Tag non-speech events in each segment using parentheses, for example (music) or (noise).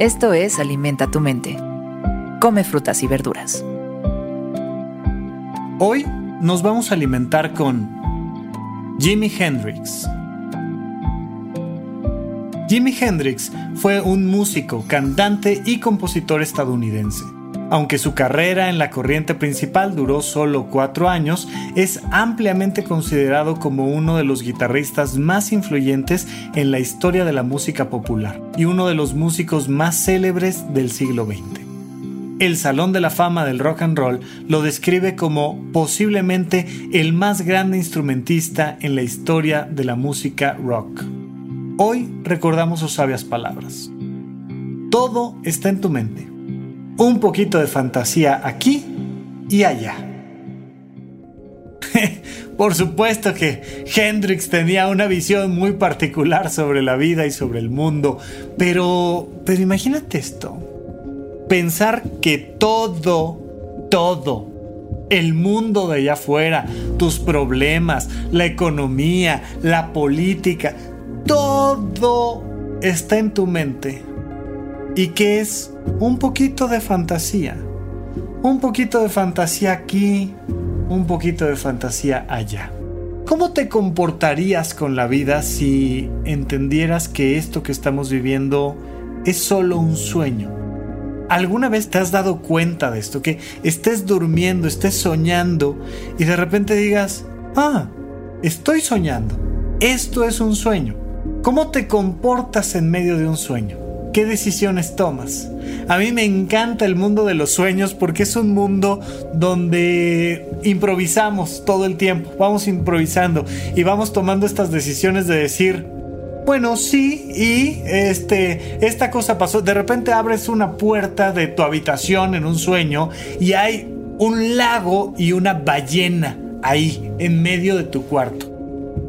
Esto es Alimenta tu mente. Come frutas y verduras. Hoy nos vamos a alimentar con Jimi Hendrix. Jimi Hendrix fue un músico, cantante y compositor estadounidense. Aunque su carrera en la corriente principal duró solo cuatro años, es ampliamente considerado como uno de los guitarristas más influyentes en la historia de la música popular y uno de los músicos más célebres del siglo XX. El Salón de la Fama del Rock and Roll lo describe como posiblemente el más grande instrumentista en la historia de la música rock. Hoy recordamos sus sabias palabras. Todo está en tu mente un poquito de fantasía aquí y allá. (laughs) Por supuesto que Hendrix tenía una visión muy particular sobre la vida y sobre el mundo, pero, pero imagínate esto. Pensar que todo, todo, el mundo de allá afuera, tus problemas, la economía, la política, todo está en tu mente y que es un poquito de fantasía. Un poquito de fantasía aquí, un poquito de fantasía allá. ¿Cómo te comportarías con la vida si entendieras que esto que estamos viviendo es solo un sueño? ¿Alguna vez te has dado cuenta de esto? Que estés durmiendo, estés soñando y de repente digas, ah, estoy soñando. Esto es un sueño. ¿Cómo te comportas en medio de un sueño? ¿Qué decisiones tomas? A mí me encanta el mundo de los sueños porque es un mundo donde improvisamos todo el tiempo, vamos improvisando y vamos tomando estas decisiones de decir, bueno, sí, y este, esta cosa pasó. De repente abres una puerta de tu habitación en un sueño y hay un lago y una ballena ahí, en medio de tu cuarto.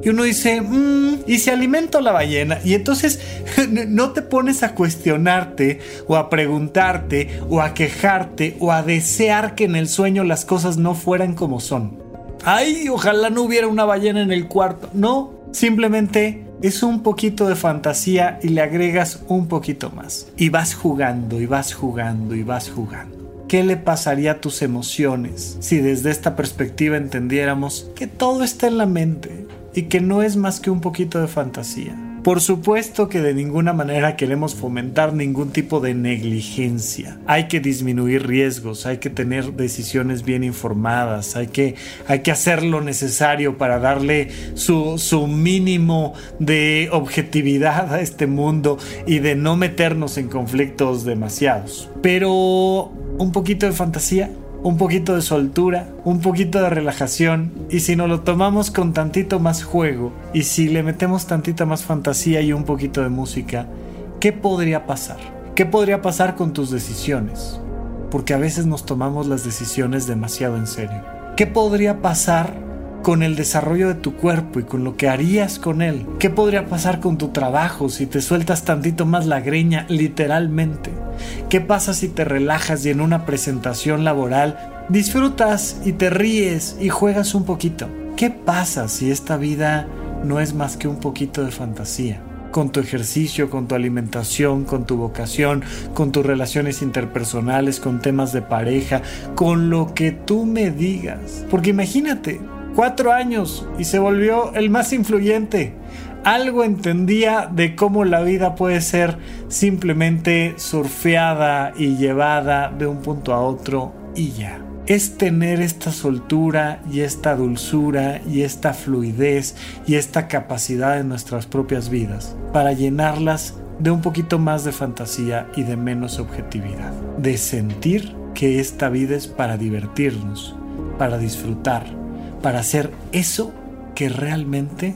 Y uno dice, mmm, ¿y si alimento la ballena? Y entonces (laughs) no te pones a cuestionarte o a preguntarte o a quejarte o a desear que en el sueño las cosas no fueran como son. Ay, ojalá no hubiera una ballena en el cuarto. No, simplemente es un poquito de fantasía y le agregas un poquito más. Y vas jugando y vas jugando y vas jugando. ¿Qué le pasaría a tus emociones si desde esta perspectiva entendiéramos que todo está en la mente? Y que no es más que un poquito de fantasía. Por supuesto que de ninguna manera queremos fomentar ningún tipo de negligencia. Hay que disminuir riesgos, hay que tener decisiones bien informadas, hay que, hay que hacer lo necesario para darle su, su mínimo de objetividad a este mundo y de no meternos en conflictos demasiados. Pero un poquito de fantasía un poquito de soltura, un poquito de relajación y si nos lo tomamos con tantito más juego y si le metemos tantita más fantasía y un poquito de música, ¿qué podría pasar? ¿Qué podría pasar con tus decisiones? Porque a veces nos tomamos las decisiones demasiado en serio. ¿Qué podría pasar con el desarrollo de tu cuerpo y con lo que harías con él. ¿Qué podría pasar con tu trabajo si te sueltas tantito más la greña literalmente? ¿Qué pasa si te relajas y en una presentación laboral disfrutas y te ríes y juegas un poquito? ¿Qué pasa si esta vida no es más que un poquito de fantasía? con tu ejercicio, con tu alimentación, con tu vocación, con tus relaciones interpersonales, con temas de pareja, con lo que tú me digas. Porque imagínate, cuatro años y se volvió el más influyente. Algo entendía de cómo la vida puede ser simplemente surfeada y llevada de un punto a otro y ya. Es tener esta soltura y esta dulzura y esta fluidez y esta capacidad en nuestras propias vidas para llenarlas de un poquito más de fantasía y de menos objetividad. De sentir que esta vida es para divertirnos, para disfrutar, para hacer eso que realmente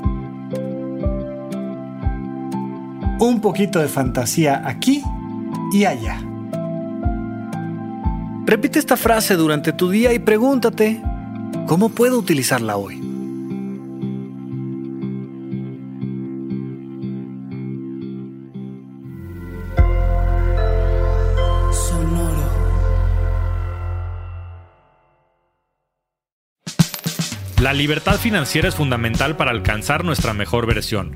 Un poquito de fantasía aquí y allá. Repite esta frase durante tu día y pregúntate, ¿cómo puedo utilizarla hoy? La libertad financiera es fundamental para alcanzar nuestra mejor versión.